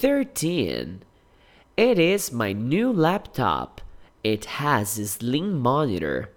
13. It is my new laptop. It has a slim monitor.